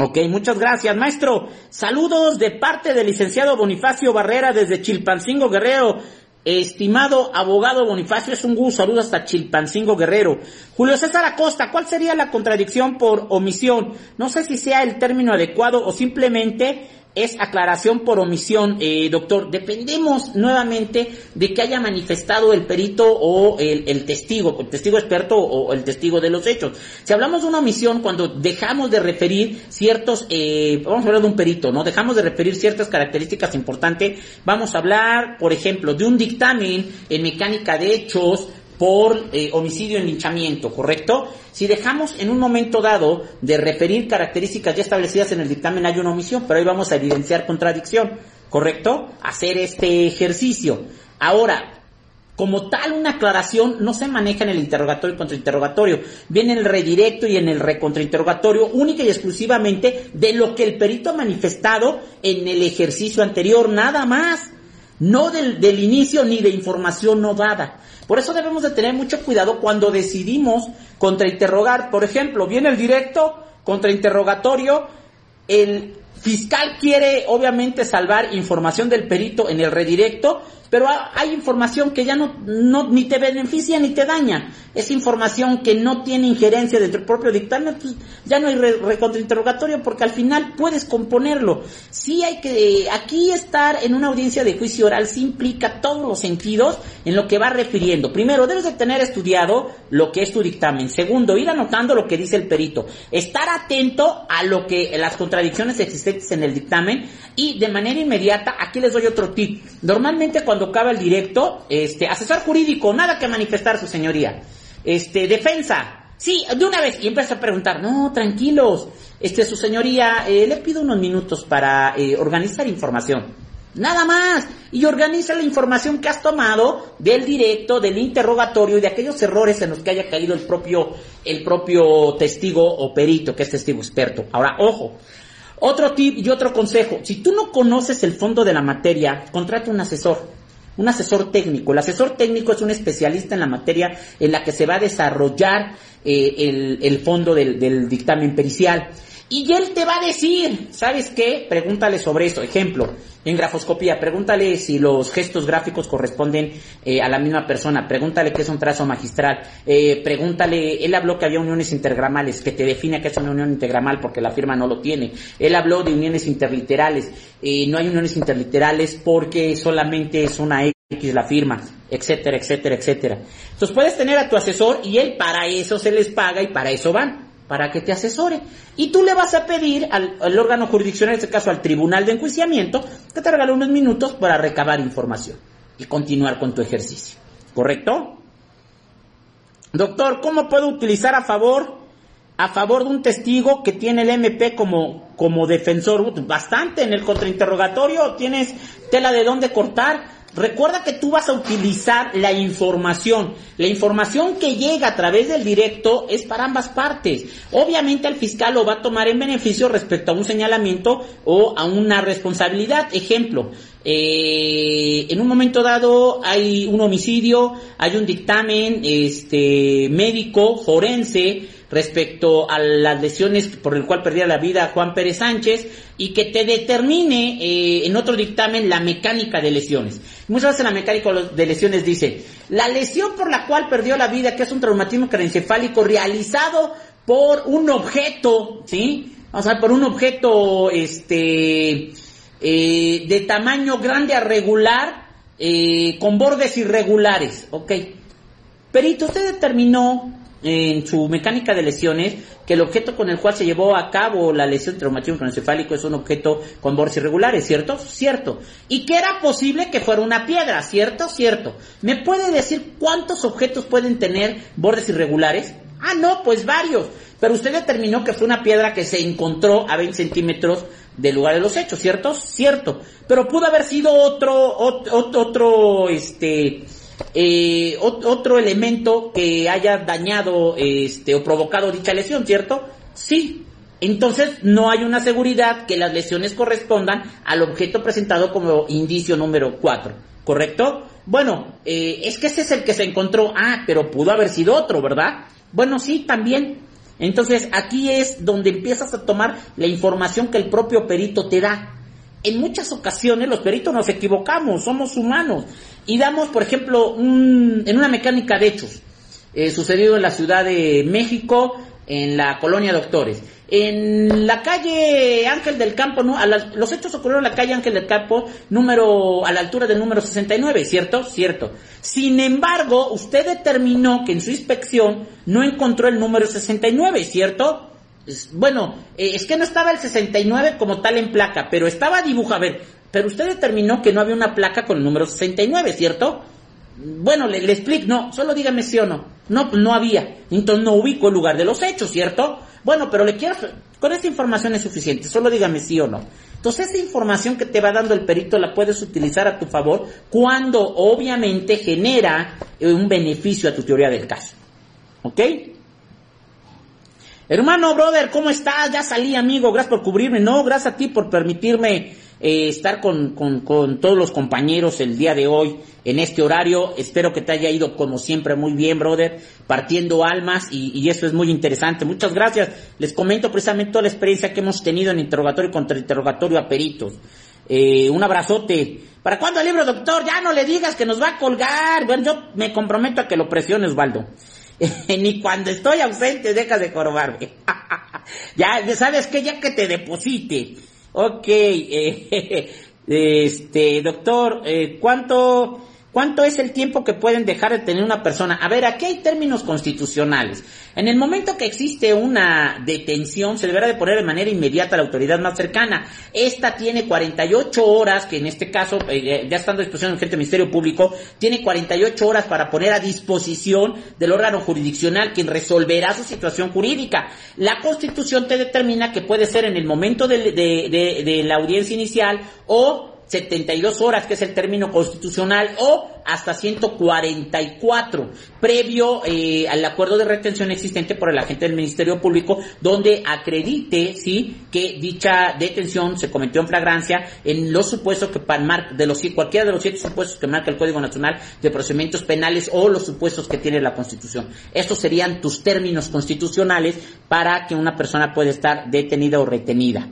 Ok, muchas gracias, maestro. Saludos de parte del licenciado Bonifacio Barrera desde Chilpancingo Guerrero. Estimado abogado Bonifacio, es un gusto. Saludos hasta Chilpancingo Guerrero. Julio César Acosta, ¿cuál sería la contradicción por omisión? No sé si sea el término adecuado o simplemente es aclaración por omisión, eh, doctor. Dependemos nuevamente de que haya manifestado el perito o el, testigo, el testigo experto o el testigo de los hechos. Si hablamos de una omisión, cuando dejamos de referir ciertos, eh, vamos a hablar de un perito, ¿no? Dejamos de referir ciertas características importantes. Vamos a hablar, por ejemplo, de un dictamen en mecánica de hechos, por eh, homicidio en linchamiento, ¿correcto? Si dejamos en un momento dado de referir características ya establecidas en el dictamen hay una omisión, pero ahí vamos a evidenciar contradicción, ¿correcto? Hacer este ejercicio. Ahora, como tal, una aclaración no se maneja en el interrogatorio y contrainterrogatorio. Viene en el redirecto y en el recontrainterrogatorio única y exclusivamente de lo que el perito ha manifestado en el ejercicio anterior, nada más. No del, del inicio ni de información no dada. Por eso debemos de tener mucho cuidado cuando decidimos contrainterrogar. Por ejemplo, viene el directo, contrainterrogatorio, el fiscal quiere obviamente salvar información del perito en el redirecto, pero hay información que ya no, no, ni te beneficia ni te daña. Es información que no tiene injerencia dentro del propio dictamen, pues ya no hay recontrainterrogatorio porque al final puedes componerlo. Sí hay que, aquí estar en una audiencia de juicio oral sí implica todos los sentidos en lo que va refiriendo. Primero, debes de tener estudiado lo que es tu dictamen. Segundo, ir anotando lo que dice el perito. Estar atento a lo que, las contradicciones existentes en el dictamen y de manera inmediata, aquí les doy otro tip. Normalmente cuando cuando acaba el directo, este, asesor jurídico, nada que manifestar su señoría. Este, defensa, sí, de una vez, y empieza a preguntar, no, tranquilos, este, su señoría, eh, le pido unos minutos para eh, organizar información. Nada más. Y organiza la información que has tomado del directo, del interrogatorio y de aquellos errores en los que haya caído el propio, el propio testigo o perito, que es testigo experto. Ahora, ojo. Otro tip y otro consejo. Si tú no conoces el fondo de la materia, contrata un asesor un asesor técnico. El asesor técnico es un especialista en la materia en la que se va a desarrollar eh, el, fondo del, dictamen pericial. Y él te va a decir, ¿sabes qué? Pregúntale sobre eso. Ejemplo, en grafoscopía, pregúntale si los gestos gráficos corresponden eh, a la misma persona. Pregúntale qué es un trazo magistral. Eh, pregúntale, él habló que había uniones intergramales, que te define qué es una unión intergramal porque la firma no lo tiene. Él habló de uniones interliterales. Eh, no hay uniones interliterales porque solamente es una X la firma, etcétera, etcétera, etcétera. Entonces puedes tener a tu asesor y él para eso se les paga y para eso van para que te asesore. Y tú le vas a pedir al, órgano jurisdiccional, en este caso al tribunal de enjuiciamiento, que te regale unos minutos para recabar información y continuar con tu ejercicio. ¿Correcto? Doctor, ¿cómo puedo utilizar a favor a favor de un testigo que tiene el MP como, como defensor? Bastante en el contrainterrogatorio, tienes tela de dónde cortar Recuerda que tú vas a utilizar la información. La información que llega a través del directo es para ambas partes. Obviamente el fiscal lo va a tomar en beneficio respecto a un señalamiento o a una responsabilidad. Ejemplo, eh, en un momento dado hay un homicidio, hay un dictamen este, médico, forense, respecto a las lesiones por el cual perdía la vida Juan Pérez Sánchez y que te determine eh, en otro dictamen la mecánica de lesiones. Muchas veces la mecánica de lesiones dice, la lesión por la cual perdió la vida, que es un traumatismo craneoencefálico realizado por un objeto, ¿sí? Vamos a ver, por un objeto, este, eh, de tamaño grande a regular, eh, con bordes irregulares, ok. Perito, usted determinó en su mecánica de lesiones que el objeto con el cual se llevó a cabo la lesión traumatismo craneoencefálico es un objeto con bordes irregulares, ¿cierto? Cierto. Y que era posible que fuera una piedra, ¿cierto? Cierto. ¿Me puede decir cuántos objetos pueden tener bordes irregulares? Ah, no, pues varios. Pero usted determinó que fue una piedra que se encontró a 20 centímetros del lugar de los hechos, ¿cierto? Cierto. Pero pudo haber sido otro, otro, otro, este, eh, otro elemento que haya dañado este, o provocado dicha lesión, ¿cierto? Sí. Entonces no hay una seguridad que las lesiones correspondan al objeto presentado como indicio número 4, ¿correcto? Bueno, eh, es que ese es el que se encontró, ah, pero pudo haber sido otro, ¿verdad? Bueno, sí, también. Entonces aquí es donde empiezas a tomar la información que el propio perito te da en muchas ocasiones los peritos nos equivocamos, somos humanos y damos, por ejemplo, en una mecánica de hechos, eh, sucedido en la Ciudad de México, en la colonia Doctores. En la calle Ángel del Campo, ¿no? los hechos ocurrieron en la calle Ángel del Campo, número, a la altura del número 69, ¿cierto? Cierto. Sin embargo, usted determinó que en su inspección no encontró el número 69, ¿cierto? Bueno, eh, es que no estaba el 69 como tal en placa, pero estaba dibujado. A ver, pero usted determinó que no había una placa con el número 69, ¿cierto? Bueno, le, explico, no, solo dígame sí o no. No, no había. Entonces no ubico el lugar de los hechos, ¿cierto? Bueno, pero le quiero, con esta información es suficiente, solo dígame sí o no. Entonces esa información que te va dando el perito la puedes utilizar a tu favor cuando obviamente genera eh, un beneficio a tu teoría del caso. ¿Ok? Hermano, brother, ¿cómo estás? Ya salí, amigo, gracias por cubrirme. No, gracias a ti por permitirme eh, estar con, con, todos los compañeros el día de hoy en este horario. Espero que te haya ido como siempre muy bien, brother, partiendo almas y, eso es muy interesante. Muchas gracias. Les comento precisamente toda la experiencia que hemos tenido en interrogatorio y contrainterrogatorio a peritos. Eh, un abrazote. ¿Para cuándo el libro, doctor? Ya no le digas que nos va a colgar. Bueno, yo me comprometo a que lo presiones, Osvaldo. Ni cuando estoy ausente dejas de corobarme. ya, ¿sabes qué? Ya que te deposite. Ok, eh, este, doctor, eh, ¿cuánto ¿Cuánto es el tiempo que pueden dejar de tener una persona? A ver, aquí hay términos constitucionales. En el momento que existe una detención, se deberá de poner de manera inmediata a la autoridad más cercana. Esta tiene 48 horas, que en este caso, eh, ya estando a disposición del gente del Ministerio Público, tiene 48 horas para poner a disposición del órgano jurisdiccional quien resolverá su situación jurídica. La Constitución te determina que puede ser en el momento de la audiencia inicial o 72 horas, que es el término constitucional, o hasta 144, previo eh, al acuerdo de retención existente por el agente del Ministerio Público, donde acredite, sí, que dicha detención se cometió en flagrancia en los supuestos que de los cualquiera de los siete supuestos que marca el Código Nacional de Procedimientos Penales o los supuestos que tiene la Constitución. Estos serían tus términos constitucionales para que una persona pueda estar detenida o retenida.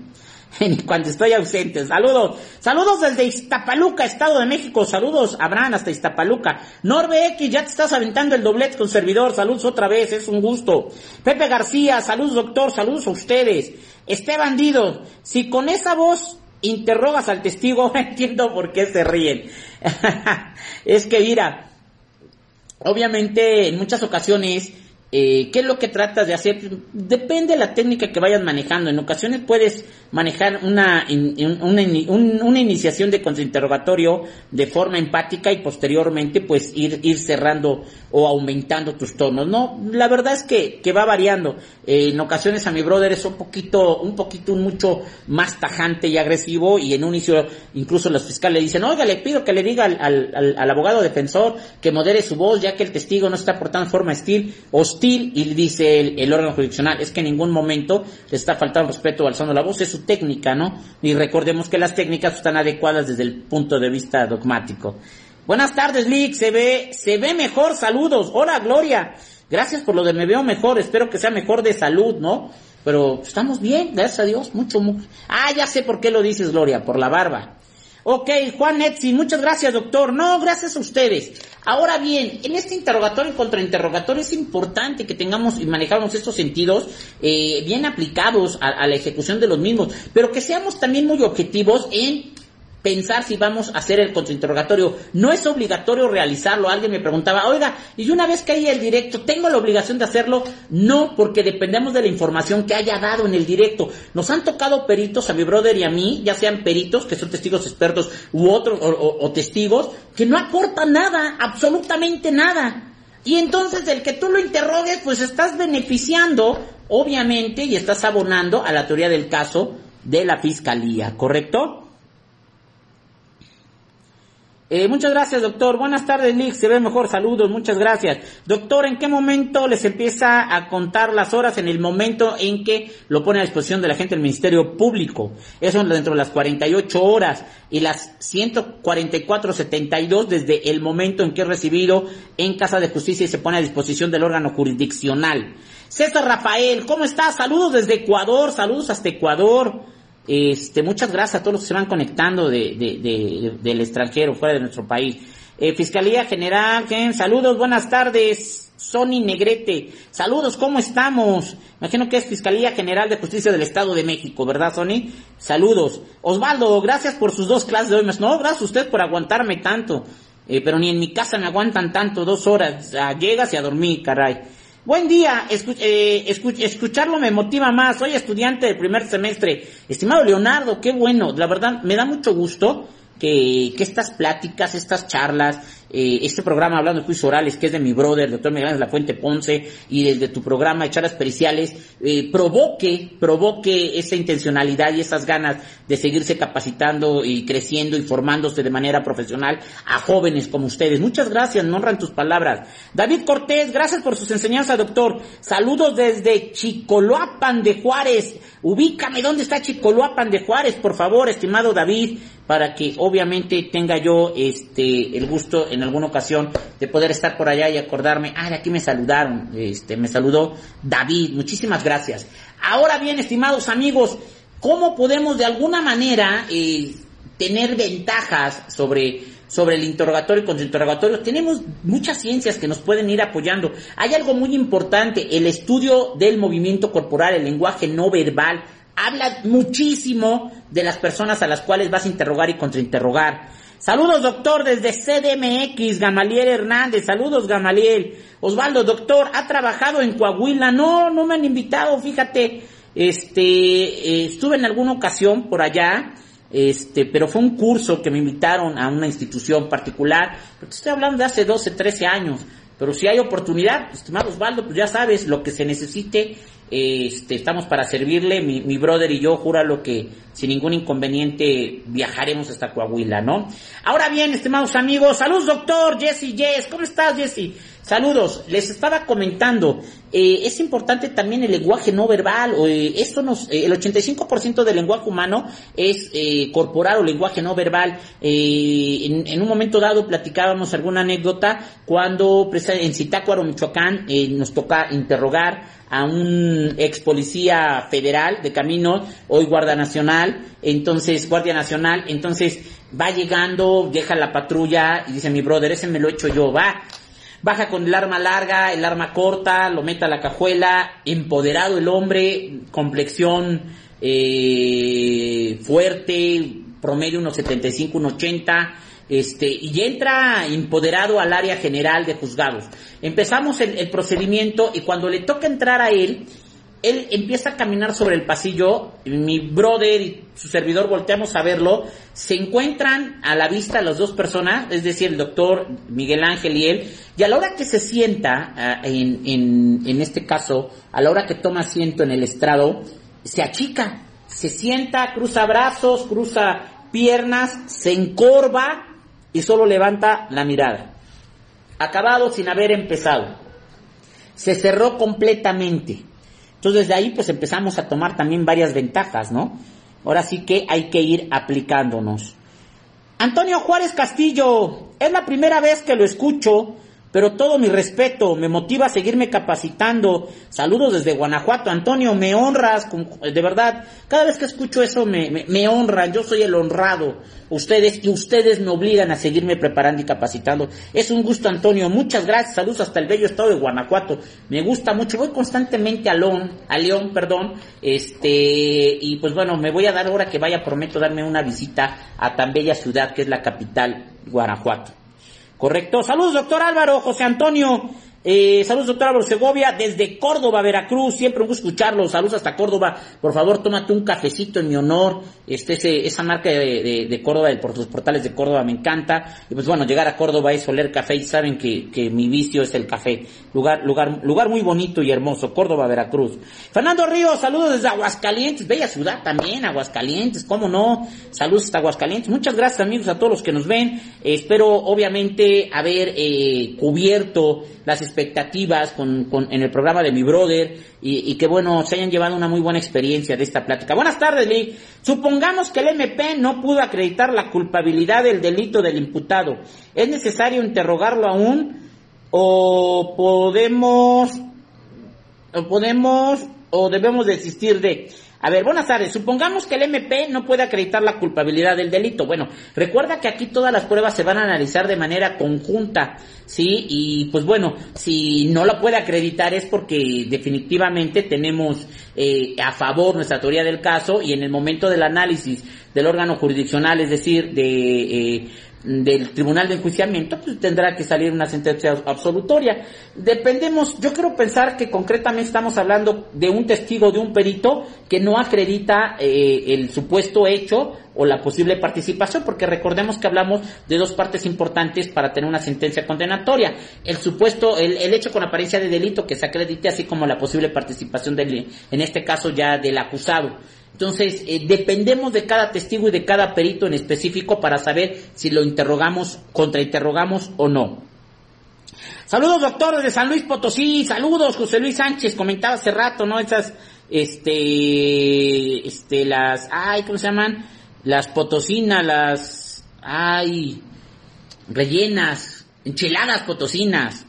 cuando estoy ausente. Saludos, saludos desde Iztapaluca, Estado de México. Saludos, Abraham, hasta Iztapaluca. Norbe X, ya te estás aventando el doblete con servidor. Saludos otra vez, es un gusto. Pepe García, saludos doctor, saludos a ustedes. Este bandido, si con esa voz interrogas al testigo, entiendo por qué se ríen. es que mira, obviamente en muchas ocasiones eh, ¿Qué es lo que tratas de hacer? Depende de la técnica que vayas manejando. En ocasiones puedes manejar una, una, iniciación de contrainterrogatorio de forma empática y posteriormente pues ir, ir cerrando o aumentando tus tonos. No, la verdad es que, que va variando. Eh, en ocasiones a mi brother es un poquito, un poquito, mucho más tajante y agresivo y en un inicio incluso los fiscales le dicen, oiga, le pido que le diga al, al, al, abogado defensor que modere su voz ya que el testigo no está portando forma hostil, hostil y dice el, órgano jurisdiccional, es que en ningún momento le está faltando respeto al son de la voz, técnica, ¿no? Y recordemos que las técnicas están adecuadas desde el punto de vista dogmático. Buenas tardes, Lick. Se ve, se ve mejor. Saludos. Hola, Gloria. Gracias por lo de me veo mejor. Espero que sea mejor de salud, ¿no? Pero estamos bien, gracias a Dios. Mucho, mucho. Ah, ya sé por qué lo dices, Gloria. Por la barba. Ok, Juan Etzi, muchas gracias, doctor. No, gracias a ustedes. Ahora bien, en este interrogatorio y contrainterrogatorio es importante que tengamos y manejamos estos sentidos eh, bien aplicados a la ejecución de los mismos, pero que seamos también muy objetivos en pensar si vamos a hacer el contrainterrogatorio. No es obligatorio realizarlo. Alguien me preguntaba, oiga, y una vez que haya el directo, ¿tengo la obligación de hacerlo? No, porque dependemos de la información que haya dado en el directo. Nos han tocado peritos a mi brother y a mí, ya sean peritos, que son testigos expertos, u otros, o, testigos, que no aportan nada, absolutamente nada. Y entonces el que tú lo interrogues, pues estás beneficiando, obviamente, y estás abonando a la teoría del caso de la fiscalía, ¿correcto? Eh, muchas gracias, doctor. Buenas tardes, Nick. Se ve mejor. Saludos. Muchas gracias. Doctor, ¿en qué momento les empieza a contar las horas? En el momento en que lo pone a disposición de la gente del Ministerio Público. Eso dentro de las 48 horas y las 144.72 desde el momento en que es recibido en Casa de Justicia y se pone a disposición del órgano jurisdiccional. César Rafael, ¿cómo estás? Saludos desde Ecuador. Saludos hasta Ecuador. Este, muchas gracias a todos los que se van conectando de, de, del extranjero, fuera de nuestro país. Eh, Fiscalía General, saludos, buenas tardes. Sony Negrete, saludos, ¿cómo estamos? Imagino que es Fiscalía General de Justicia del Estado de México, ¿verdad, Sony? Saludos. Osvaldo, gracias por sus dos clases de hoy. No, gracias a usted por aguantarme tanto. Eh, pero ni en mi casa me aguantan tanto, dos horas. llegas y a dormir, caray. Buen día, eh, escucharlo me motiva más. Soy estudiante del primer semestre. Estimado Leonardo, qué bueno. La verdad, me da mucho gusto que, que estas pláticas, estas charlas, eh, este programa hablando de juicios orales, que es de mi brother, doctor Miguel de la Fuente Ponce, y desde tu programa de charlas periciales, eh, provoque, provoque esa intencionalidad y esas ganas de seguirse capacitando y creciendo y formándose de manera profesional a jóvenes como ustedes. Muchas gracias, me honran tus palabras. David Cortés, gracias por sus enseñanzas, doctor. Saludos desde Chicoloapan de Juárez. Ubícame dónde está Chicoloapan de Juárez, por favor, estimado David, para que obviamente tenga yo este el gusto en alguna ocasión de poder estar por allá y acordarme, ah, de aquí me saludaron, este, me saludó David, muchísimas gracias. Ahora bien, estimados amigos, ¿cómo podemos de alguna manera eh, tener ventajas sobre sobre el interrogatorio y contrainterrogatorio, tenemos muchas ciencias que nos pueden ir apoyando. Hay algo muy importante, el estudio del movimiento corporal, el lenguaje no verbal, habla muchísimo de las personas a las cuales vas a interrogar y contrainterrogar. Saludos, doctor, desde CDMX, Gamaliel Hernández. Saludos, Gamaliel. Osvaldo, doctor, ¿ha trabajado en Coahuila? No, no me han invitado, fíjate. Este, eh, estuve en alguna ocasión por allá, este, pero fue un curso que me invitaron a una institución particular, porque estoy hablando de hace 12, 13 años. Pero si hay oportunidad, estimado Osvaldo, pues ya sabes, lo que se necesite, Este, estamos para servirle, mi, mi brother y yo, júralo que sin ningún inconveniente viajaremos hasta Coahuila, ¿no? Ahora bien, estimados amigos, saludos doctor Jesse Yes, ¿cómo estás Jesse? Saludos, les estaba comentando, eh, es importante también el lenguaje no verbal, eh, esto nos, eh, el 85% del lenguaje humano es eh, corporal o lenguaje no verbal. Eh, en, en un momento dado platicábamos alguna anécdota cuando en Zitácuaro, Michoacán, eh, nos toca interrogar a un ex policía federal de camino, hoy Guardia Nacional, entonces Guardia Nacional, entonces va llegando, deja la patrulla y dice mi brother, ese me lo he hecho yo, va, baja con el arma larga, el arma corta, lo mete a la cajuela, empoderado el hombre, complexión eh, fuerte, promedio unos 75, unos 80, este, y entra empoderado al área general de juzgados. Empezamos el, procedimiento y cuando le toca entrar a él, él empieza a caminar sobre el pasillo, mi brother y su servidor volteamos a verlo, se encuentran a la vista las dos personas, es decir, el doctor Miguel Ángel y él, y a la hora que se sienta, ah, en, en este caso, a la hora que toma asiento en el estrado, se achica, se sienta, cruza brazos, cruza piernas, se encorva y solo levanta la mirada. Acabado sin haber empezado. Se cerró completamente. Entonces de ahí pues empezamos a tomar también varias ventajas, ¿no? Ahora sí que hay que ir aplicándonos. Antonio Juárez Castillo, es la primera vez que lo escucho, pero todo mi respeto, me motiva a seguirme capacitando. Saludos desde Guanajuato, Antonio, me honras, con- de verdad, cada vez que escucho eso me, me, honran, yo soy el honrado, ustedes, y ustedes me obligan a seguirme preparando y capacitando. Es un gusto, Antonio, muchas gracias, saludos hasta el bello estado de Guanajuato, me gusta mucho, voy constantemente a León, a León, perdón, este, y pues bueno, me voy a dar ahora que vaya, prometo darme una visita a tan bella ciudad que es la capital, Guanajuato. Correcto. Saludos, doctor Álvaro, José Antonio. Eh, saludos, doctor Álvaro Segovia, desde Córdoba, Veracruz. Siempre un gusto escucharlo. Saludos hasta Córdoba. Por favor, tómate un cafecito en mi honor. Este, ese- esa marca de, de- de Córdoba, de por los portales de Córdoba, me encanta. Y pues bueno, llegar a Córdoba es oler café y saben que, que mi vicio es el café. Lugar, lugar, lugar muy bonito y hermoso. Córdoba, Veracruz. Fernando Ríos, saludos desde Aguascalientes. Bella ciudad también, Aguascalientes. ¿Cómo no? Saludos hasta Aguascalientes. Muchas gracias amigos a todos los que nos ven. Espero obviamente haber eh, cubierto las expectativas con, con- en el programa de mi brother y, que bueno, se hayan llevado una muy buena experiencia de esta plática. Buenas tardes, Lee. Supongamos que el MP no pudo acreditar la culpabilidad del delito del imputado. ¿Es necesario interrogarlo aún o podemos o podemos o debemos desistir de. A ver, buenas tardes. Supongamos que el MP no puede acreditar la culpabilidad del delito. Bueno, recuerda que aquí todas las pruebas se van a analizar de manera conjunta, ¿sí? Y pues bueno, si no la puede acreditar es porque definitivamente tenemos eh, a favor nuestra teoría del caso y en el momento del análisis del órgano jurisdiccional, es decir, de... eh, del tribunal de enjuiciamiento, pues tendrá que salir una sentencia absolutoria. Dependemos, yo quiero pensar que concretamente estamos hablando de un testigo, de un perito que no acredita eh, el supuesto hecho o la posible participación, porque recordemos que hablamos de dos partes importantes para tener una sentencia condenatoria. El supuesto, el, el hecho con apariencia de delito que se acredite, así como la posible participación del, en este caso ya del acusado. Entonces, eh, dependemos de cada testigo y de cada perito en específico para saber si lo interrogamos, contrainterrogamos o no. Saludos, doctor, de San Luis Potosí. Saludos, José Luis Sánchez. Comentaba hace rato, ¿no? Esas, este, este, las, ay, ¿cómo se llaman? Las potosinas, las, ay, rellenas, enchiladas potosinas.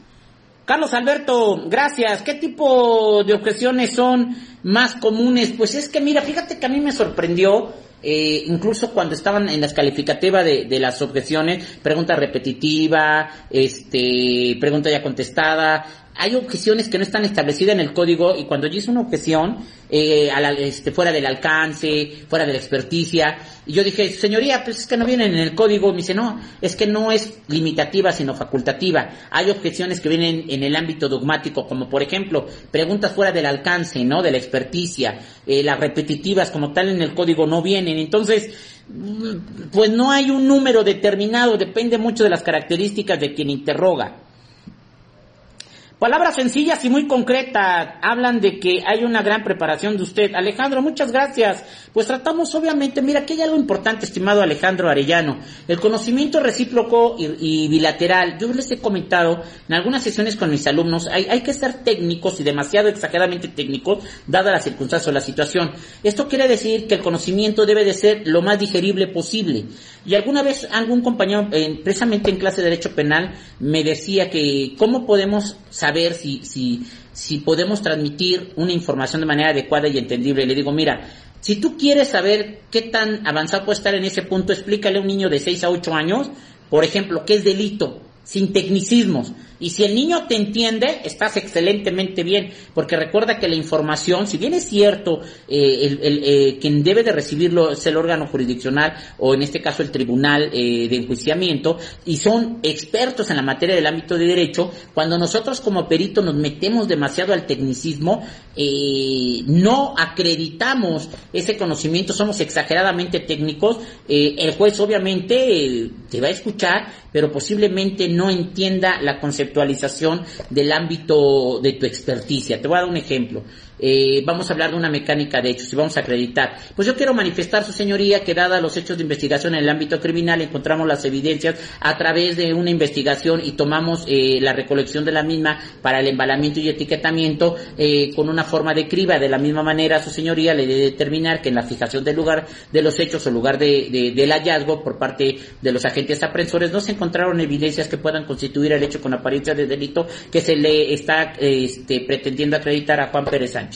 Carlos Alberto, gracias. ¿Qué tipo de objeciones son más comunes? Pues es que mira, fíjate que a mí me sorprendió, eh, incluso cuando estaban en las calificativas de, de las objeciones, pregunta repetitiva, este, pregunta ya contestada. Hay objeciones que no están establecidas en el código y cuando yo hice una objeción, eh, a la- este, fuera del alcance, fuera de la experticia, y yo dije, señoría, pues es que no vienen en el código. Me dice, no, es que no es limitativa, sino facultativa. Hay objeciones que vienen en el ámbito dogmático, como por ejemplo, preguntas fuera del alcance, ¿no? De la experticia. Eh, las repetitivas como tal en el código no vienen. Entonces, mm, pues no hay un número determinado, depende mucho de las características de quien interroga. Palabras sencillas y muy concretas. Hablan de que hay una gran preparación de usted. Alejandro, muchas gracias. Pues tratamos, obviamente, mira, aquí hay algo importante, estimado Alejandro Arellano. El conocimiento recíproco y, bilateral. Yo les he comentado en algunas sesiones con mis alumnos, hay, hay que ser técnicos y demasiado exageradamente técnicos, dada la circunstancia o la situación. Esto quiere decir que el conocimiento debe de ser lo más digerible posible. Y alguna vez algún compañero, precisamente en clase de Derecho Penal, me decía que cómo podemos saber si, si, si podemos transmitir una información de manera adecuada y entendible. Le digo, mira, si tú quieres saber qué tan avanzado puede estar en ese punto, explícale a un niño de 6 a 8 años, por ejemplo, qué es delito, sin tecnicismos. Y si el niño te entiende, estás excelentemente bien, porque recuerda que la información, si bien es cierto, eh, eh, quien debe de recibirlo es el órgano jurisdiccional o en este caso el tribunal eh, de enjuiciamiento, y son expertos en la materia del ámbito de derecho, cuando nosotros como peritos nos metemos demasiado al tecnicismo, no acreditamos ese conocimiento, somos exageradamente técnicos, el juez obviamente te va a escuchar, pero posiblemente no entienda la del ámbito de tu experticia. Te voy a dar un ejemplo. Eh, vamos a hablar de una mecánica de hechos y vamos a acreditar. Pues yo quiero manifestar, su señoría, que dada los hechos de investigación en el ámbito criminal, encontramos las evidencias a través de una investigación y tomamos eh, la recolección de la misma para el embalamiento y etiquetamiento eh, con una forma de criba. De la misma manera, su señoría le debe determinar que en la fijación del lugar de los hechos o lugar de, del hallazgo por parte de los agentes aprensores no se encontraron evidencias que puedan constituir el hecho con apariencia de delito que se le está este, pretendiendo acreditar a Juan Pérez Sánchez.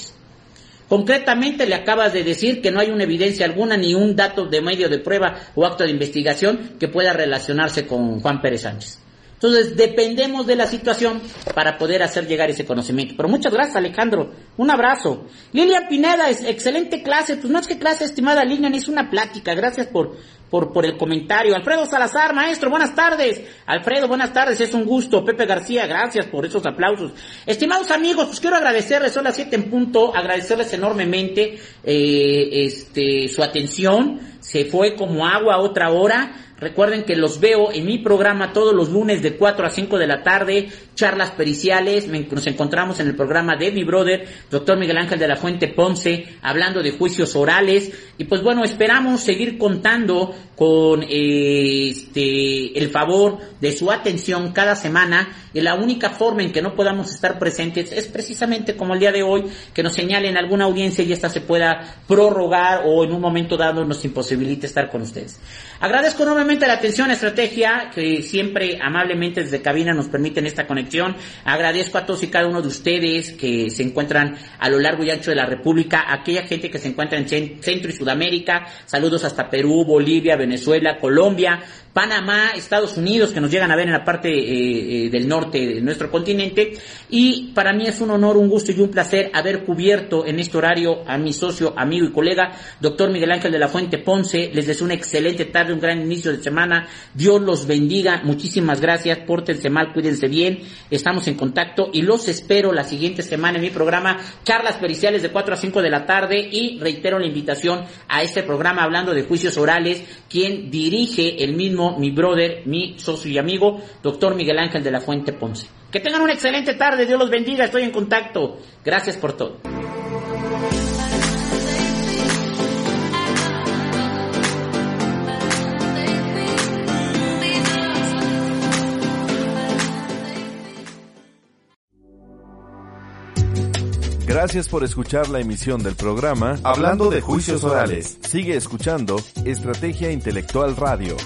Concretamente le acabas de decir que no hay una evidencia alguna ni un dato de medio de prueba o acto de investigación que pueda relacionarse con Juan Pérez Sánchez. Entonces dependemos de la situación para poder hacer llegar ese conocimiento. Pero muchas gracias Alejandro, un abrazo. Lilian Pineda, es excelente clase, pues no es que clase estimada Lilian, es una plática, gracias por, por, por el comentario. Alfredo Salazar, maestro, buenas tardes. Alfredo, buenas tardes, es un gusto. Pepe García, gracias por esos aplausos. Estimados amigos, pues quiero agradecerles, son las siete en punto, agradecerles enormemente eh, este, su atención. Se fue como agua otra hora. Recuerden que los veo en mi programa todos los lunes de 4 a 5 de la tarde, charlas periciales. Nos encontramos en el programa de mi brother, doctor Miguel Ángel de la Fuente Ponce, hablando de juicios orales. Y pues bueno, esperamos seguir contando con este, el favor de su atención cada semana. Y la única forma en que no podamos estar presentes es precisamente como el día de hoy, que nos señalen alguna audiencia y esta se pueda prorrogar o en un momento dado nos imposibilite estar con ustedes. Agradezco enormemente la atención, estrategia, que siempre amablemente desde cabina nos permiten esta conexión. Agradezco a todos y cada uno de ustedes que se encuentran a lo largo y ancho de la República, aquella gente que se encuentra en Centro y Sudamérica, saludos hasta Perú, Bolivia, Venezuela, Colombia, Panamá, Estados Unidos, que nos llegan a ver en la parte eh, eh, del norte de nuestro continente. Y para mí es un honor, un gusto y un placer haber cubierto en este horario a mi socio, amigo y colega, doctor Miguel Ángel de la Fuente Ponce. Les deseo una excelente tarde, un gran inicio de semana. Dios los bendiga. Muchísimas gracias. Pórtense mal, cuídense bien. Estamos en contacto y los espero la siguiente semana en mi programa Charlas Periciales de 4 a 5 de la tarde. Y reitero la invitación a este programa hablando de juicios orales, quien dirige el mismo mi brother, mi socio y amigo, doctor Miguel Ángel de la Fuente Ponce. Que tengan una excelente tarde, Dios los bendiga, estoy en contacto. Gracias por todo. Gracias por escuchar la emisión del programa Hablando de Juicios Orales. Sigue escuchando Estrategia Intelectual Radio.